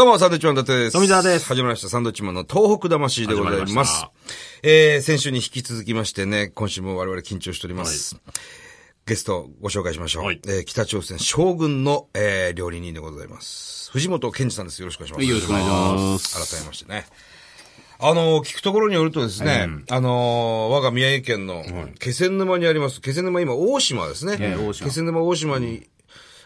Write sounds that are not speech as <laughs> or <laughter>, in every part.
どうも、サンドウィッチマン伊達です。富澤です始まりました、サンドウィッチマンの東北魂でございま。始まりまえー、先週に引き続きましてね、今週も我々緊張しております。ゲストご紹介しましょう。はいえー北朝鮮将軍の、えー、料理人でございます。藤本健二さんです。よろしくお願いします。よろしくお願いします改めましてね。あの、聞くところによるとですね、あの、我が宮城県の気仙沼にあります、気仙沼今大島ですね。気仙沼大島に、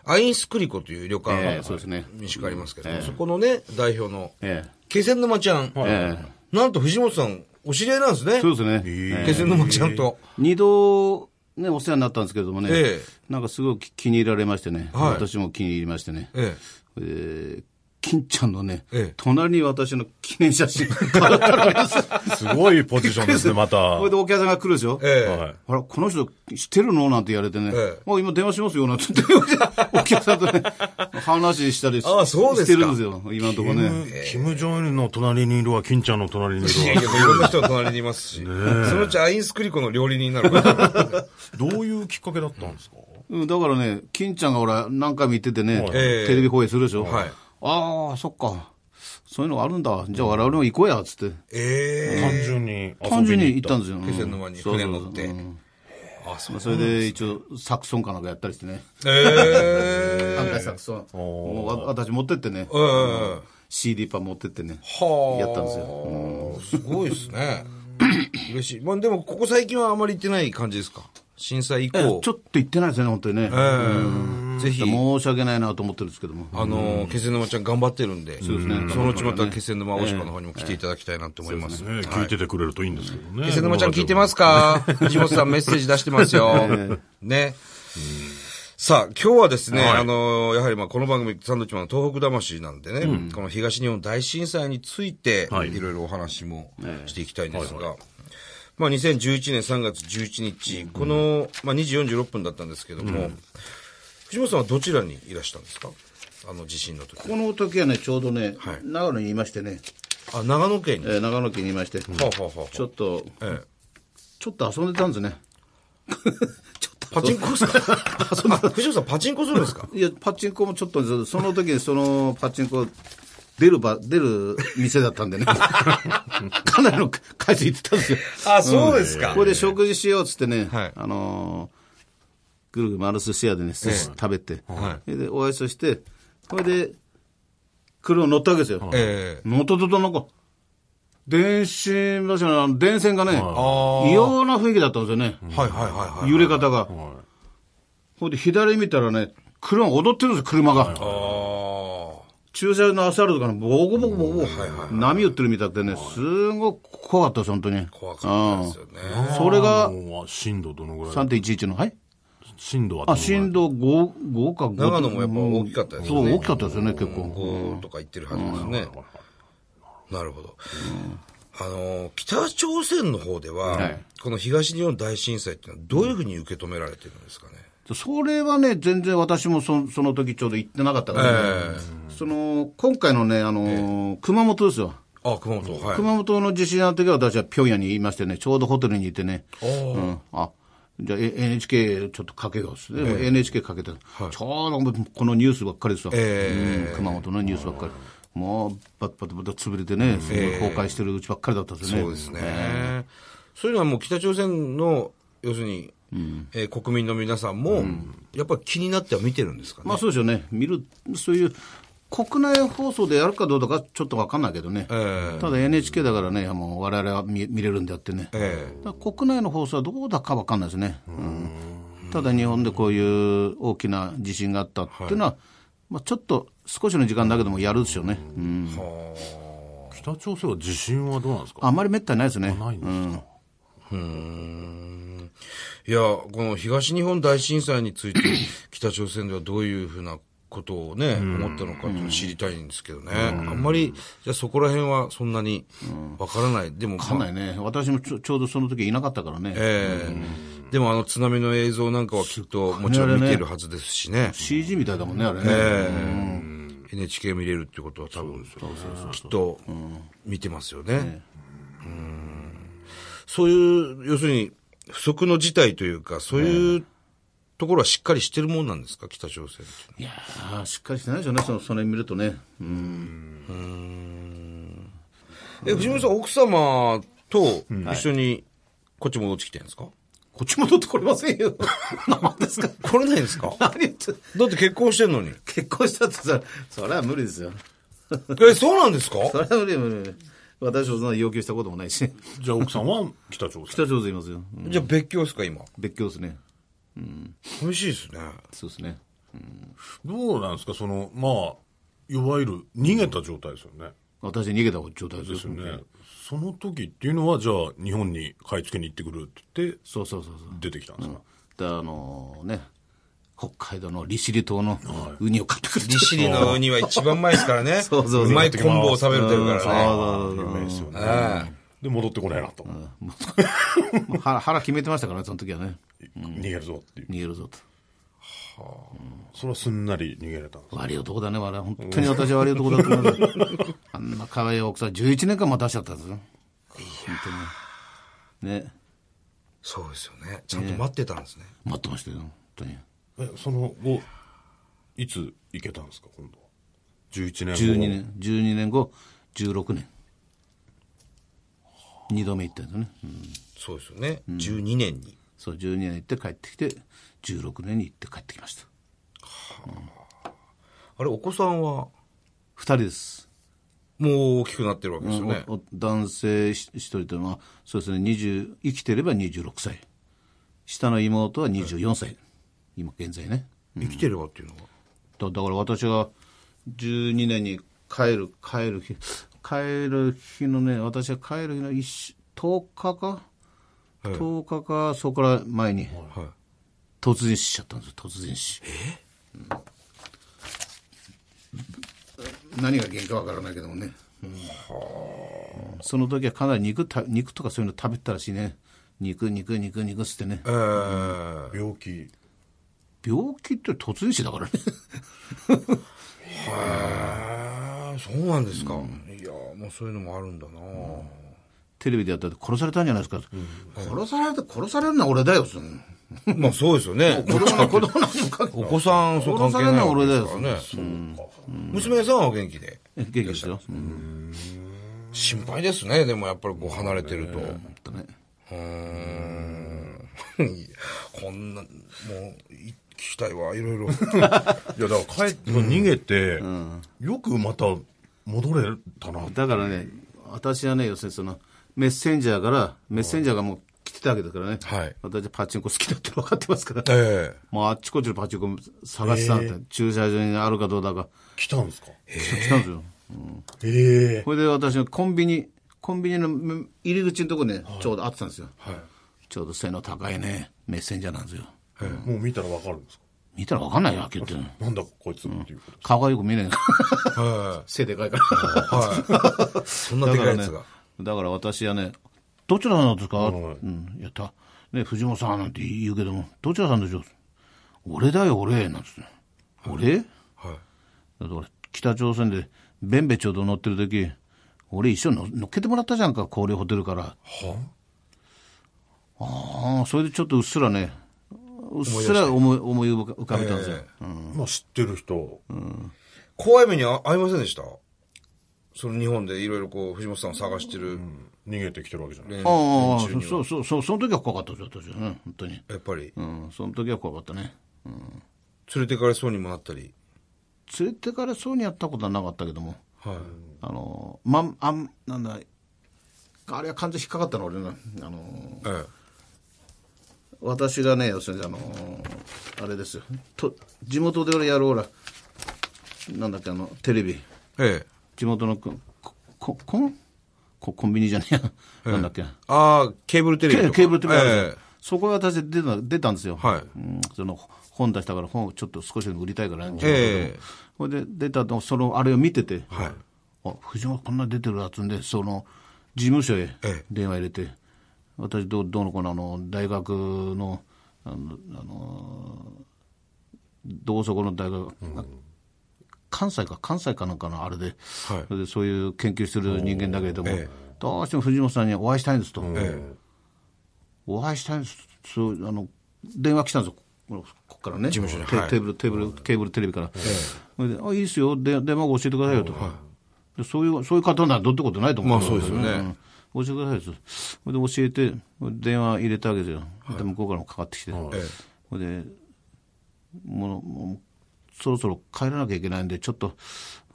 アインスクリコという旅館ええがそうですね。民宿ありますけど、そこのね、代表の、え気仙沼ちゃん、ええなんと藤本さん、お知り合いなんですね。えそうですね。え。え気仙沼ちゃんと。二度、ね、お世話になったんですけれどもね、ええ。なんかすごく気に入られましてね、はい。私も気に入りましてね、ええ。ー金ちゃんのね、ええ。隣に私の記念写真飾ってあるんです。<laughs> すごいポジションですね、<laughs> また。これでお客さんが来るでしょ？ええ。はい。あら、この人知ってるの？なんて言われてね、ええ。もう今電話しますよなんて。電話して、お客さんとね、話したりしああそうですか。してるんですよ、今のところね。キム・ジョンイルの隣にいるわ、金ちゃんの隣にいいやいや、るいろんな人が隣にいますし、そのうちアインスクリコの料理人になる。から。わ。どういうきっかけだったんですか？うん、だからね、金ちゃんがほら、何回も言っててね、ええ。テレビ放映するでしょ？はいああ、そっか。そういうのがあるんだ。じゃあ我々も行こうや、つって。え単純に。単純に行ったんですよ。え気仙沼に船乗って。うんあ、そう。それで一応、サクソンかなんかやったりしてね。ええ反対サクソン。もうわ私持ってってね。うんうんうん。CD パン持ってってね。はあ。やったんですよ。すごいですね。嬉しい。まあでも、ここ最近はあまり行ってない感じですか？震災以え降。ちょっと行ってないですね、本当にね。ええ。ぜひ、申し訳ないなと思ってるんですけども。あの、気仙沼ちゃん頑張ってるんで、そうですね。そのうちまた気仙沼大島の方にも来ていただきたいなと思います。ね、聞いててくれるといいんですけどね。気仙沼ちゃん聞いてますか？<laughs> 藤本さんメッセージ出してますよ。ね。さあ、今日はですね、はい。あの、やはりまあこの番組、サンドウィッチマンの東北魂なんでね、この東日本大震災について、はい。いろいろお話もしていきたいんですが、まあ2011年3月11日、この、まあ2時46分だったんですけども、藤本さんはどちらにいらしたんですか？あの地震の時。この時はね、ちょうどね、はい。長野にいましてね、あ、長野県に？えー長野県にいまして、はあはあはあはあ。ちょっと、ええ。ちょっと遊んでたんですね。<laughs> ちょっとパチンコですか？<laughs> あ藤本さんパチンコするんですか？いや、パチンコもちょっと、その時にそのパチンコ、出る場、出る店だったんでね。<laughs> かなりの回数行ってたんですよ。あ、そうですかこれで食事しようっつってね、はいあのーぐるぐる丸寿司屋でね、寿司食べて、でお会いそして、これで、車乗ったわけですよ。ええ乗った途端なんか、電信柱の電線がね、あ異様な雰囲気だったんですよね。はいはいはいはい。揺れ方が。ほいで、左見たらね、車踊ってるんですよ、車が。駐車場のアスファルトからボコボコボコボコ、波打ってるみたいでね、すごく怖かったです、本当に。怖かったですよね。うんそれが震度どのぐらい3.11の、はい？震度はどあ、のぐらい？震度5、5か5。長野もやっぱ大きかったですよねそう、大きかったですよね、結構。5とか言ってるはずですね。なるほど。あの、北朝鮮の方では、はいこの東日本大震災っていうのはどういうふうに受け止められてるんですかね？それはね、全然私もそその時ちょうど行ってなかったからね。えその、今回のね、あのー熊本ですよ。あ、熊本、はい。熊本の地震の時は私は平壌にいましてね、ちょうどホテルにいてね。うん。あ、じゃあえ NHK ちょっとかけようっつって、NHK かけて、ちょうどこのニュースばっかりですよ。えうん熊本のニュースばっかり。もう、バタバタバタ潰れてね、すごい崩壊してるうちばっかりだったんですよね。そうですね。そういうのはもう北朝鮮の、要するに、えー国民の皆さんも、やっぱり気になっては見てるんですかね。まあそうですよね。見る、そういう、国内放送でやるかどうかちょっとわかんないけどね。ええただ NHK だからね、もう我々は見見れるんであってね。ええだから国内の放送はどうだかわかんないですね。うんただ日本でこういう大きな地震があったっていうのは、まあちょっと少しの時間だけでもやるでしょうね。うん北朝鮮は地震はどうなんですか？あんまりめったにないですね。ないんですか、いや、この東日本大震災について、北朝鮮ではどういうふうなことをね、思ったのか知りたいんですけどね。あんまり、じゃあそこら辺はそんなにわからない。でも、わかんないね。私もちょちょうどその時いなかったからね。ええでもあの津波の映像なんかはきっともちろん見ているはずですしね。CG みたいだもんね、あれね。ええ NHK 見れるってことは多分、きっと見てますよね。うんそういう、要するに不測の事態というか、そういうところはしっかりしてるもんなんですか、北朝鮮いういやー、しっかりしてないですよね、そのそれ見るとね。うん。え、藤本さん、奥様と一緒にこっち戻ってきてるんですか、こっち戻ってこれませんよ。<laughs> 何ですか？来れないんですか？何言ってだって結婚してんのに。結婚したってさ、それは無理ですよ。え、そうなんですか？<laughs> それは無理無理無理。私はそんな要求したこともないし。じゃあ奥さんは北朝鮮。北朝鮮いますよ。うんじゃあ別居ですか、今？別居ですね。寂しいですね。そうですね。どうなんですかその、まあ、いわゆる逃げた状態ですよね。私逃げた状態ですよ。ですよね。その時っていうのは、じゃあ日本に買い付けに行ってくるって言って、そうそうそうそう。出てきたんですか、で、あのね、北海道の利尻島のウニを買ってくる利尻のウニは一番うまいですからね。そうそうそうまい昆布を食べるというからね。有名ですよね。えで、戻ってこないなと。もう腹腹決めてましたからね、その時はね。逃げるぞっていう。逃げるぞと。それはすんなり逃げれたんですか？悪い男だね、我々。本当に私は悪い男だと思います。<laughs> あんな可愛い奥さん、11年間待たしちゃったんですよ。本当に。ね。そうですよね。ちゃんと待ってたんですね。待ってましたよ、本当に。え、その後、いつ行けたんですか、今度は？11年後。12年、12年後、16年。二度目行ったんですよね。うんそうですよね。12年に。そう、12年行って帰ってきて、16年に行って帰ってきました。あれ、お子さんは、二人です。もう大きくなってるわけですよね。おお男性一一人というのは、そうですね、20生きてれば26歳。下の妹は24歳。今現在ね。生きてればっていうのは？だだから私が12年に帰る、帰る日、帰る日のね、私が帰る日の一週10日か、10日か、そこから前に、はい。突然死しちゃったんですよ、突然死。うん何が原因かわからないけどもね。うんその時はかなり肉た肉とかそういうの食べてたらしいね。肉、肉、肉、肉っつってねえ。ー、病気。病気って突然死だからね。あーそうなんですか。いやーもうそういうのもあるんだな、テレビでやったって殺されたんじゃないですか。殺されて、殺されるのは俺だよ、<laughs> まあそうですよね。<laughs> 子供子供なんにも関係お子さん、そう関係ないわけですからね。娘さんは元気で。元気ですよ。うん心配ですね。でもやっぱりこう離れてると。うーん。こんな、もう、い聞きたいわ、いろいろ。<laughs> いや、だから帰って、逃げて、よくまた戻れたな。だからね、私はね、要するにその、メッセンジャーから、メッセンジャーがもう来てたわけだからね。はい私はパチンコ好きだって分かってますから。ええもうあっちこっちのパチンコ探してたんだって、駐車場にあるかどうだか。来たんですか？来たんですよ。ええこれで私のコンビニ、コンビニの入り口のとこね、ちょうどあってたんですよ。ちょうど背の高いね、メッセンジャーなんですよ。もう見たらわかるんですか？見たら分かんないよ、はっきり言って。なんだこいつっていうこと。顔がよく見えない。は <laughs> 背でかいから。い。はい。そんなでかいやつが。だから私はね、どちらなんですか、はいうん、やった。ね、藤本さんなんて言うけども、どちらさんでしょう？俺だよ、俺、なんつって。俺？はい。だから北朝鮮で、ベンベちょうど乗ってる時俺一緒に乗乗っけてもらったじゃんか、氷ホテルから。ああ、それでちょっとうっすらね、うっすら思い思い浮かべたんですよ。えまあ知ってる人。怖い目にあ遭いませんでした？その日本でいろいろこう、藤本さんを探してる逃げてきてるわけじゃない。連ああ、そうそうそう、その時は怖かったですよ、私はね、本当に。やっぱり、うん、その時は怖かったね。連れてかれそうにもなったり。連れてかれそうにやったことはなかったけども、はい。あの、まん、あん、なんだ、あれは完全に引っかかったの、俺ね。あの、え私がね、要するに、あの、あれですよ。と、地元で俺やるほら、なんだっけ、あの、テレビ。え。ええ。地元のこ、こ、コンこコンビニじゃねえや。なんだっけ。ああ、ケーブルテレビ。ケケーブルテレビえそこへ私出た出たんですよ、はい。うん、その本出したから本をちょっと少しでも売りたいから、ね、ええ。ほいで出たのそのあれを見てて、はい。あ藤本こんな出てるやつんでその事務所へええ。電話入れて、私どうどうのこうのあの大学のあのあのどうそこの大学、関西か関西かなんかのあれで,、はい。そういう研究してる人間だけれども、ええ。どうしても藤本さんにお会いしたいんですと。えお会いしたいんですそうあの電話来たんですよ、こここからね、テテーブル、テーブル、ケーブルテレビから、あいいですよ、で電話番号教えてくださいよと、でそういう、そういう方ならどうってことないと思う。まあそうですよね。ん。教えてくださいです。それで教えて、電話入れたわけですよ。で向こうからもかかってきて。えそれで、もう、もうそろそろ帰らなきゃいけないんで、ちょっと、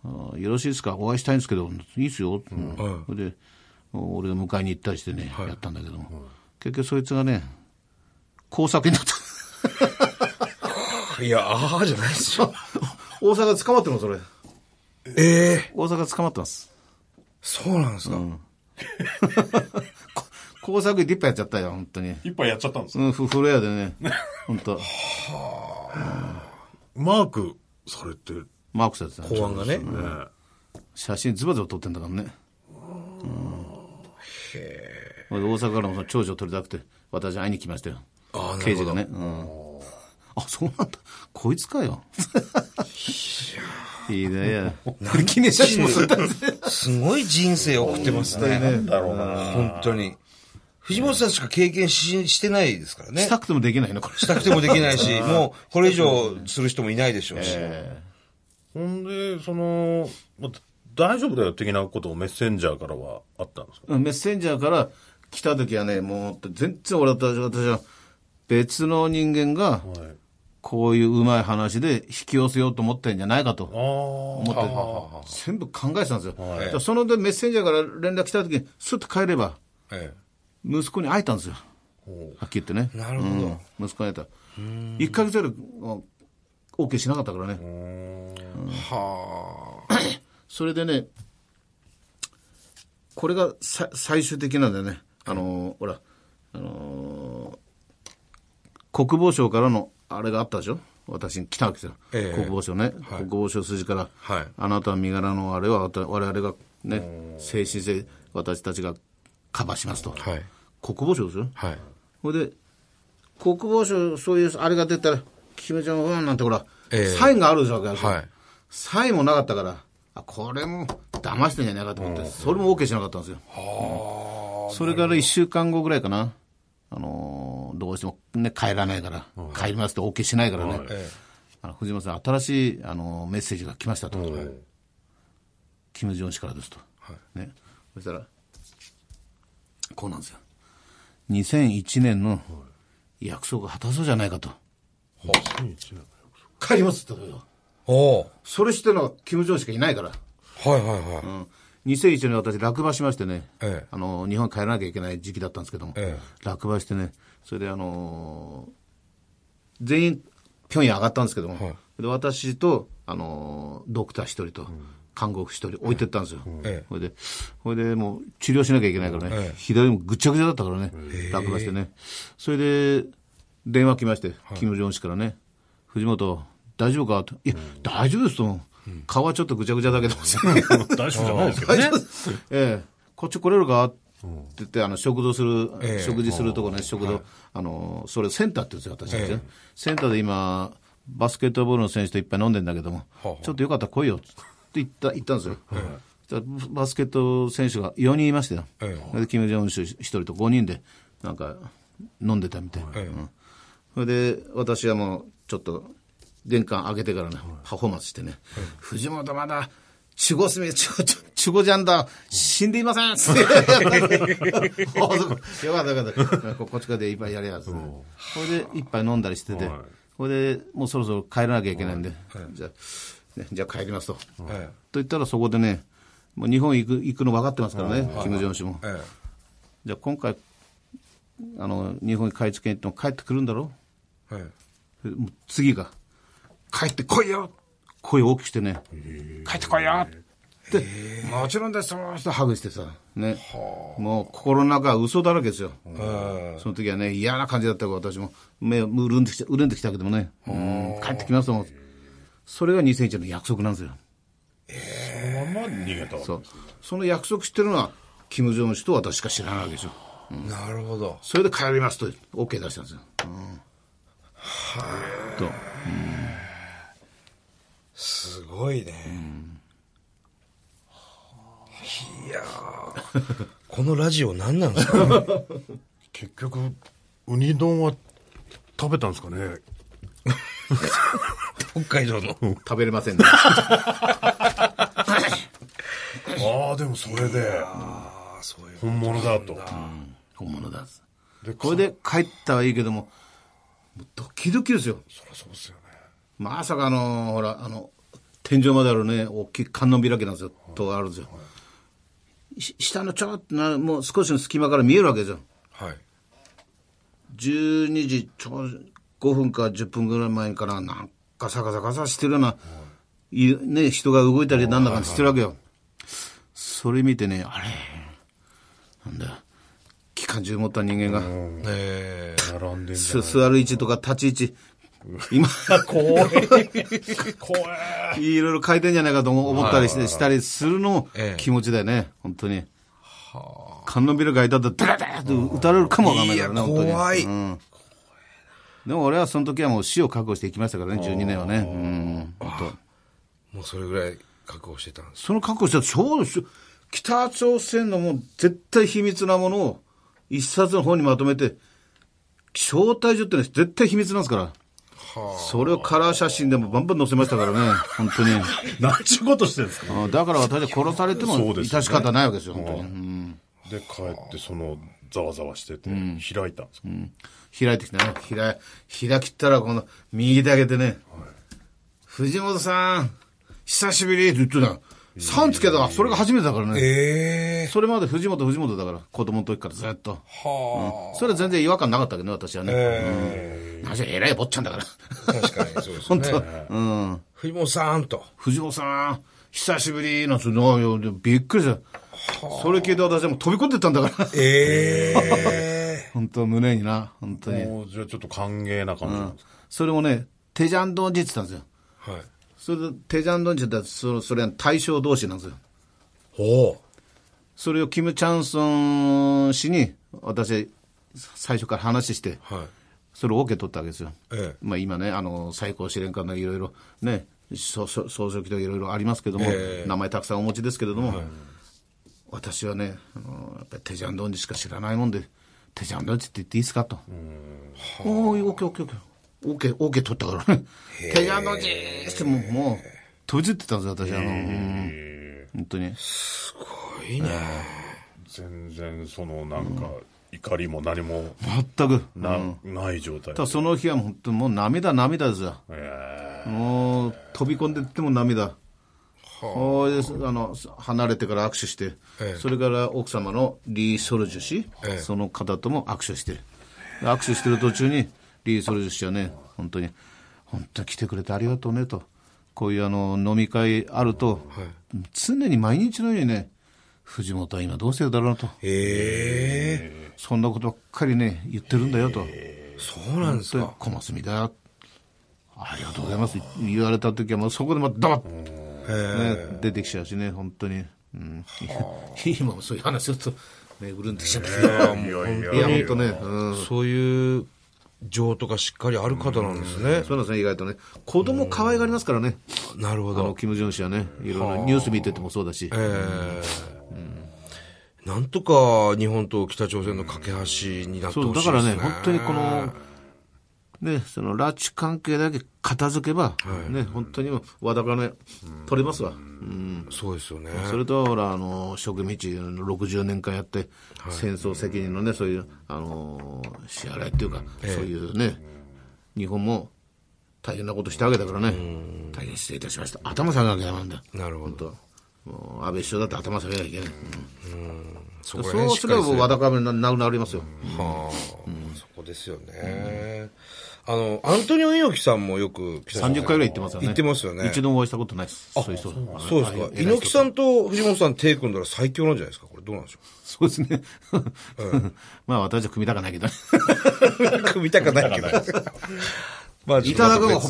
あよろしいですか？お会いしたいんですけど、いいっすよ。うんそれで、俺が迎えに行ったりしてね、やったんだけども、結局そいつがね、工作になった。え <laughs> いや、ああじゃないですよ。<laughs> 大阪捕まってるの、それ。ええ大阪捕まってます。そうなんですか？<laughs> 工作でいっぱいやっちゃったよ、本当に。一杯やっちゃったんですうん、ふ風呂屋でね、本当マークされて、マークされてた。公安がね。写真ズバズバ撮ってんだからね。うん、へ大阪からもその長女を取りたくて、私会いに来ましたよ。ああ、な刑事るほど。がね。うん、あ、そうなんだ。こいつかよ。いいね、い記念写真も撮ったんですよすごい人生を送ってますね。なんだろうな。本当に。藤本さんしか経験ししてないですからね。したくてもできないの、これ。したくてもできないし、<laughs> もうこれ以上する人もいないでしょうし。ほんで、その、ま大丈夫だよ的なことをメッセンジャーからはあったんですか？うんメッセンジャーから来た時はね、もう全然俺私私は別の人間がはい。こういううまい話で引き寄せようと思ってんじゃないかとああ。思って、全部考えてたんですよ。はいそのでメッセンジャーから連絡来た時に、スッと帰れば、え息子に会えたんですよ。ほはっきり言ってね。なるほどうん息子に会えた。1ヶ月ぐらい、OK しなかったからね。えはあ。<coughs> それでね、これがさ最終的なんだよね。あのーほら、あのー国防省からのあれがあったでしょ？私に来たわけですよ。ええ国防省ね、国防省筋から、はいあなたは身柄のあれは我々がね、精神性、私たちがカバーしますと。はい。国防省ですよ。はい。ほいで、国防省、そういう、あれが出たら、キム・ジョンウンなんてほら、ええサインがあるわけですよ。はい。サインもなかったから、あ、これも騙してんじゃないかと思って、それも OK しなかったんですよ。それから1週間後ぐらいかな。あのーどうしてもね、帰らないから、帰りますと OK しないからね。えあの藤本さん、新しい、あのーメッセージが来ましたと。キム・ジョン氏からですと。ね。そしたら、こうなんですよ。2001年の約束を果たそうじゃないかと。帰りますって言ったのよ。えおおそれしてるのはキム・ジョンしかいないから。はいはいはい。うん2001年私落馬しましてね、ええあの、日本に帰らなきゃいけない時期だったんですけども、え落馬してね、それであのー全員、平壌上がったんですけども、はいで私と、あのードクター一人と、看護婦一人置いてったんですよ。ええ。それで、それでもう治療しなきゃいけないからね、ええ。左もぐっちゃぐちゃだったからね、落馬してね。それで、電話来まして、キム・ジョン氏からね、藤本、大丈夫か？と。いや、大丈夫ですと。顔はちょっとぐちゃぐちゃだけど。大丈夫じゃないですけどね。<laughs> ええ、こっち来れるか？って言って、あの、食堂する、ええ。食事するとこね、食堂、あの、それセンターって言うんですよ、私たちね、センターで今、バスケットボールの選手といっぱい飲んでんだけども、はあ。ちょっとよかったら来いよって言った、言ったんですよ。バスケット選手が4人いましたよ。えで、キム・ジョンウン氏1人と5人で、なんか、飲んでたみたいそれで、私はもう、ちょっと、玄関開けてからね、パフォーマンスしてね、藤本まだ、守護すみ、ちょ、ちょ、守護じゃんだ、死んでいません！つって。よかったよかった。ここっちからでいっぱいやりやつ。これで一杯飲んだりしてて。はい、これでもうそろそろ帰らなきゃいけないんで、じゃあ、ね。じゃあ帰りますと。とえ。言ったらそこでね、もう日本行く行くの分かってますからね、キム・ジョン氏も。ええ。じゃあ今回、あの、日本に買い付けに行っても帰ってくるんだろう？次が、帰ってこいよ！声を大きくしてね、帰ってこいよ！って、もちろんです、ってハグしてさ、ね、もう心の中は嘘だらけですよ。ええ。その時はね、嫌な感じだったから私も、目を潤んできた、潤んできたけどもね、うん。帰ってきますと思う。それが2001年の約束なんですよ。そのまま逃げたわけそう。その約束してるのは、キム・ジョン氏と私しか知らないわけですよ。なるほど。それで帰りますと、OK 出したんですよ。と。すごいね。いやーこのラジオ何なんですか <laughs> 結局、ウニ丼は食べたんですかね？<laughs> 北海道の。食べれませんね。ああ、でもそれで、ああ、そういう。本物だと。本物だ。で、これで帰ったはいいけども、もうドキドキですよ。そりゃそうですよね。まさかあの、ほら、あの、天井まであるね、大きい観音開きなんですよ、とあるんですよ。し下のちょっとな、もう少しの隙間から見えるわけですよ。はい。12時ちょう5分か10分ぐらい前からなんかサカサカサしてるような、いね、人が動いたりなんだかしてるわけよ。それ見てね、あれ、なんだ、機関銃持った人間が、ええ。並んでんす座る位置とか立ち位置、今、怖い。<laughs> 怖い。いろいろ書いてんじゃないかと思ったりして、したりするのもええ。気持ちだよね、本当に。観音ビルがいたら、ダラダラって撃たれるかもわかんないからね、いや本当に。怖い。うんでも俺はその時はもう死を覚悟していきましたからね、12年はね。うん。もうそれぐらい覚悟してたんです。その覚悟したらちょうどし北朝鮮のもう絶対秘密なものを一冊の本にまとめて、招待所ってのは絶対秘密なんですから。それをカラー写真でもバンバン載せましたからね、本当に。<laughs> 何ちゅうことしてるんですか？あだから私は殺されても致し方ないわけですよ、本当に。うんで、帰って、その、ざわざわしてて、開いたんですか開いてきたね。開、開きったら、この、右手上げてね、藤本さん、久しぶりって言ってた。さんつけた。それが初めてだからね。ええそれまで藤本、藤本だから、子供の時からずっと。はそれは全然違和感なかったけどね、私はね。えなぜ偉い坊ちゃんだから。あ。確かにそうです <laughs> 本当、ね。うん。藤本さんと。藤本さん、久しぶりなんつうの、びっくりした。それ聞いて私はもう飛び込んでったんだから。ええ <laughs> 本当胸にな、本当えに。もう、じゃあちょっと歓迎な感じなんですか？それもね、テジャンドンジって言ったんですよ。はい。それで、テジャンドンジってそれそれは対象同士なんですよ。おお。それをキム・チャンソン氏に、私、最初から話して、はい。それを OK 取ったわけですよ。ええまあ今ね、あの、最高司令官のいろいろね、総総総書記とかいろいろありますけども、ええ名前たくさんお持ちですけれども、私はね、あのやっぱりテジャンドンジしか知らないもんで、テジャンドンジって言っていいですかと。おー、OK、OK、OK。OK、OK 取ったからね。テジャンドンジってもう、もう、閉じてたんですよ、私。あの、うん本当に。すごいね。全然、その、なんか、怒りも何も全く。な,、ない状態ただその日は本当にもう涙涙ですよ。えもう飛び込んでっても涙。ほいであの離れてから握手して、ええ。それから奥様のリー・ソルジュ氏、ええ。その方とも握手して、握手してる途中に、リー・ソルジュ氏はね、本当に、本当に来てくれてありがとうねと、こういうあの飲み会あると、常に毎日のようにね、藤本は今どうしてるだろうなと、ええ。そんなことばっかりね、言ってるんだよと。そうなんですか。小松見だ。よ。ありがとうございます。言われた時はもうそこでまたダバッ、ね、出てきちゃうしね、本当に。うん、今もそういう話すると、ね、うるんできちゃうんだけど。いや本当ね、うん。そういう情とかしっかりある方なんですね。そうなんですね、意外とね。子供可愛がりますからね。なるほあの、ど。キム・ジョン氏はね、いろいろニュース見ててもそうだし。ええなんとか日本と北朝鮮の架け橋になってほしいですね。だからね、本当にこの、ね、その拉致関係だけ片付けば、ね、本当にわだかね、取れますわ。うんそうですよね。それと、ほら、あの、植民地の60年間やって、戦争責任のね、そういう、あの、支払いっていうか、そういうね、日本も大変なことしたわけだからね、大変失礼いたしました。頭下げなきゃダメなんだよ。なるほど。安倍首相だって頭下げなきゃいけない。そこらそうすればわだかめになくなりますよ。はあ、そこですよね。あの、アントニオ猪木さんもよく北朝鮮30回ぐらい行ってますよね。行ってますよね。一度もお会いしたことないです。そういう人。そうですか。猪木さんと藤本さん手組んだら最強なんじゃないですか？これどうなんでしょそうですね。<laughs> まあ私は組みたかないけど <laughs> 組みたくないけど。<laughs> まあ、いただくのが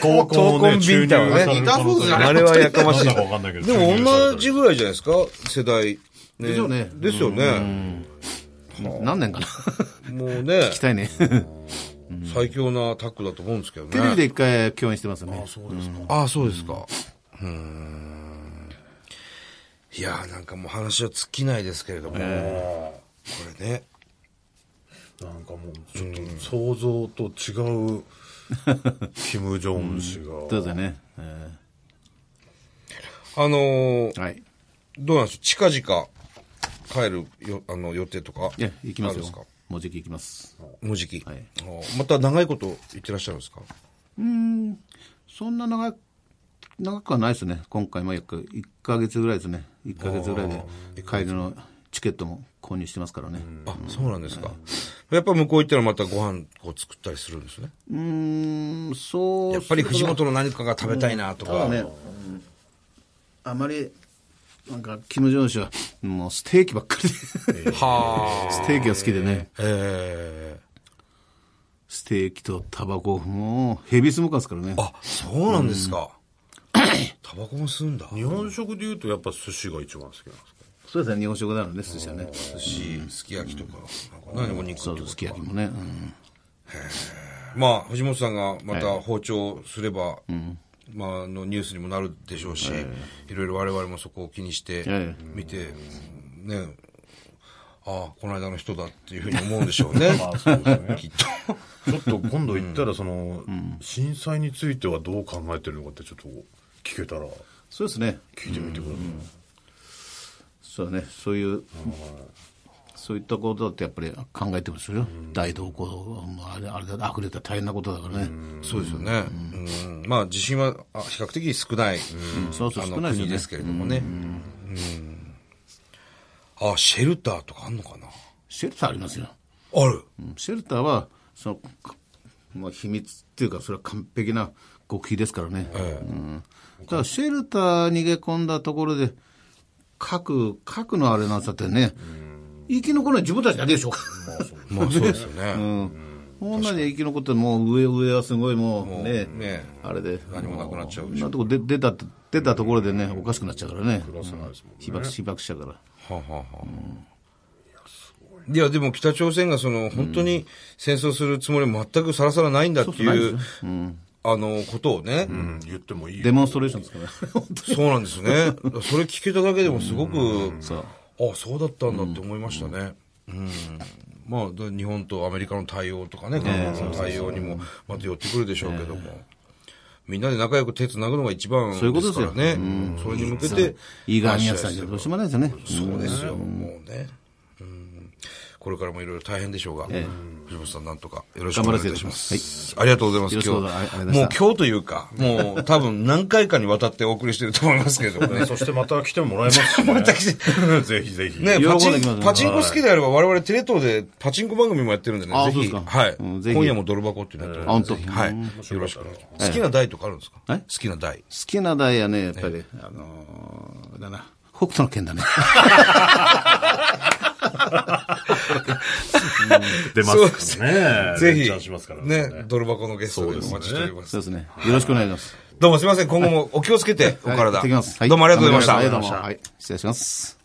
高校ね、ビンタはねいたそうじゃないあれはやかましい。でも同じぐらいじゃないですか？世代。ねでしょうねですよね。何年かな。もうね聞き、たいね。<laughs> 最強なタッグだと思うんですけどね。テレビで一回共演してますよね。そうですか。ああ、そうですか。うーん。いやーなんかもう話は尽きないですけれども、これね。なんかもう、ちょっと想像と違う、<laughs> キム・ジョン氏が。そうですよね。えあのーはい。どうなんでしょう近々帰るよあの予定とかいや、行きますよ。もうじき行きます。もうじき、はいまた長いこと行ってらっしゃるんですか？うん、そんな長く、長くはないですね。今回も約1ヶ月ぐらいですね。1ヶ月ぐらいで帰りのチケットも購入してますからね。あ、そうなんですか。やっぱ向こう行ったらまたご飯こう作ったりするんですね？うーん、そう。やっぱり藤本の何かが食べたいなとか。ただね、あまり、なんか、キム・ジョン氏は、もうステーキばっかりで、はあ。<laughs> ステーキが好きでね、えステーキとタバコ、もう、ヘビスモーカーですからね。え。あ、そうなんですか。タバコも吸うんだ。日本食で言うとやっぱ寿司が一番好きなんですか？そうですね、日本食なのね、寿司はね。寿司、すき焼きとか、なんか何お肉そうそう、とかすき焼きもね。うん。まあ、藤本さんがまた包丁すれば、まあ、あのニュースにもなるでしょうし、いろいろ我々もそこを気にしてえ見て、ね、ああ、この間の人だっていうふうに思うんでしょうね。まあそうですね。<laughs> きっと。ちょっと今度行ったら <laughs> その、震災についてはどう考えてるのかってちょっと聞けたらそうですね。聞いてみてください、そうだね、そういう、そういったことだってやっぱり考えてますよ。大動、あれ、あれだ、溢れたら大変なことだからね。そうですよね。うんまあ、地震はあ比較的少ない、そうそうあの少ないですよね国ですけれどもね。うんあ、シェルターとかあんのかな？シェルターありますよ。ある。うんシェルターは、その、かまあ、秘密っていうか、それは完璧な極秘ですからね。うん、だシェルター逃げ込んだところで、核、核のあれなんつってね、生き残るのは自分たちだけでしょ。まあ、そうですよね。うん。こんなに生き残って、もう上、上はすごいもうね、ねあれで。何もなくなっちゃうでしょなとこで出た、出たところでね、おかしくなっちゃうからね。ね被爆、被爆しちゃうから。はあ、はあはあいや、でも北朝鮮がその、本当に戦争するつもり全くさらさらないんだっていいうあの、ことをね、うん言ってもいいよデモンストレーションですからね。<laughs> そうなんですね。それ聞けただけでもすごく、そう。あそうだったんだって思いましたね。うん。まあ、だ日本とアメリカの対応とかね、韓国の対応にもまた寄ってくるでしょうけども。みんなで仲良く手つなぐのが一番そういうことですよからね。それに向けて。いい側にやつたんじゃどうしようもないですよね。そうですよ、もうね。うんこれからもいろいろ大変でしょうが、藤本さんなんとかよろしくお願いいたします。ありがとうございます。今日、どうぞありがとうございました。もう今日というか、もう多分何回かにわたってお送りしてると思いますけれどもね。<laughs> そしてまた来てもらいますし、ね、<laughs> また来てぜひぜひ。ね、パチンパチンコ好きであれば、我々テレ東でパチンコ番組もやってるんでね、ぜひ、はい、今夜もドル箱っていうのやってるんではい。うんよろしくお願いします。好きな台とかあるんですか？え？好きな台。好きな台はね、やっぱり、あのーだな、北斗の剣だね。<laughs> <laughs> 出ますからねぜ連チャンしますからひ、ね、ドル箱のゲストでお待ちしております。そうですね。よろしくお願いします。どうもすみません、今後もお気をつけて、おはい体。行ってきます。はいどうもありがとうございました。はい、どうも。はい、失礼します。